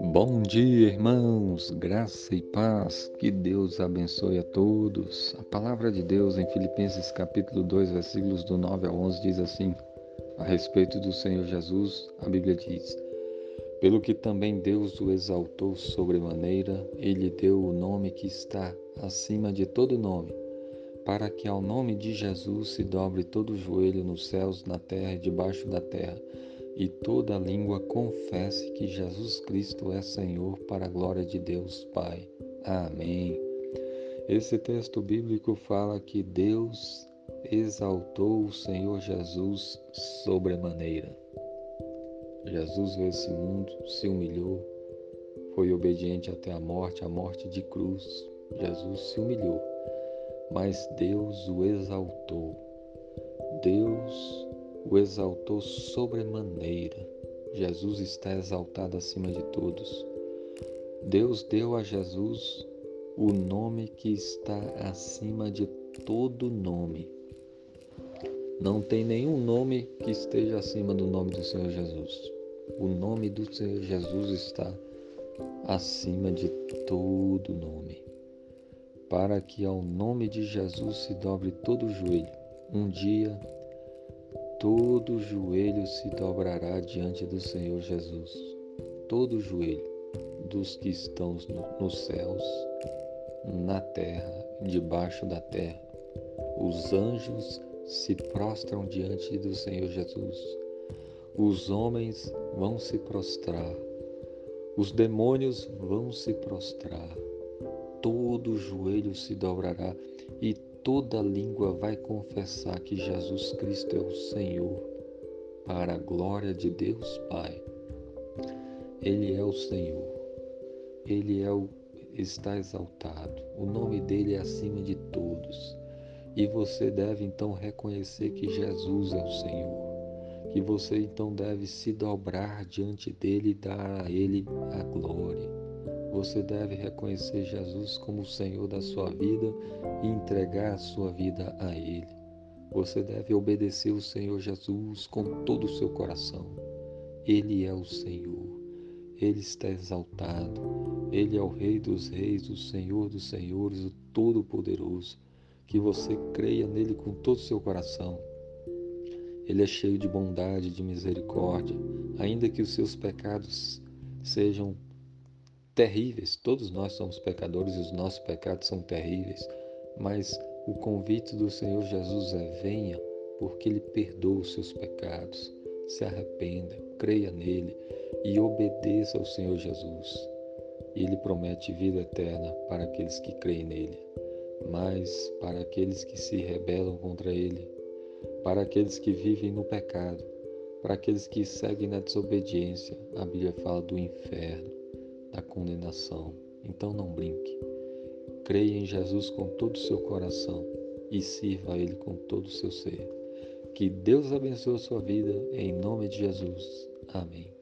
Bom dia, irmãos, graça e paz, que Deus abençoe a todos. A palavra de Deus em Filipenses capítulo 2, versículos do 9 ao 11 diz assim: A respeito do Senhor Jesus, a Bíblia diz: Pelo que também Deus o exaltou sobremaneira, ele deu o nome que está acima de todo nome, para que ao nome de Jesus se dobre todo joelho nos céus, na terra e debaixo da terra e toda língua confesse que Jesus Cristo é Senhor para a glória de Deus Pai. Amém. Esse texto bíblico fala que Deus exaltou o Senhor Jesus sobremaneira. Jesus veio esse mundo, se humilhou, foi obediente até a morte, a morte de cruz. Jesus se humilhou, mas Deus o exaltou. Deus o exaltou sobremaneira. Jesus está exaltado acima de todos. Deus deu a Jesus o nome que está acima de todo nome. Não tem nenhum nome que esteja acima do nome do Senhor Jesus. O nome do Senhor Jesus está acima de todo nome. Para que ao nome de Jesus se dobre todo joelho. Um dia todo joelho se dobrará diante do Senhor Jesus. Todo joelho dos que estão nos céus, na terra, debaixo da terra. Os anjos se prostram diante do Senhor Jesus. Os homens vão se prostrar. Os demônios vão se prostrar. Todo joelho se dobrará e toda língua vai confessar que Jesus Cristo é o Senhor, para a glória de Deus Pai. Ele é o Senhor, Ele é o, está exaltado, o nome dele é acima de todos. E você deve então reconhecer que Jesus é o Senhor, que você então deve se dobrar diante dele e dar a ele a glória você deve reconhecer Jesus como o Senhor da sua vida e entregar a sua vida a Ele. Você deve obedecer o Senhor Jesus com todo o seu coração. Ele é o Senhor. Ele está exaltado. Ele é o Rei dos Reis, o Senhor dos Senhores, o Todo-Poderoso. Que você creia nele com todo o seu coração. Ele é cheio de bondade, de misericórdia, ainda que os seus pecados sejam terríveis. Todos nós somos pecadores e os nossos pecados são terríveis, mas o convite do Senhor Jesus é: venha, porque Ele perdoa os seus pecados. Se arrependa, creia nele e obedeça ao Senhor Jesus. Ele promete vida eterna para aqueles que creem nele, mas para aqueles que se rebelam contra ele, para aqueles que vivem no pecado, para aqueles que seguem na desobediência, a Bíblia fala do inferno da condenação. Então não brinque. Creia em Jesus com todo o seu coração e sirva a Ele com todo o seu ser. Que Deus abençoe a sua vida, em nome de Jesus. Amém.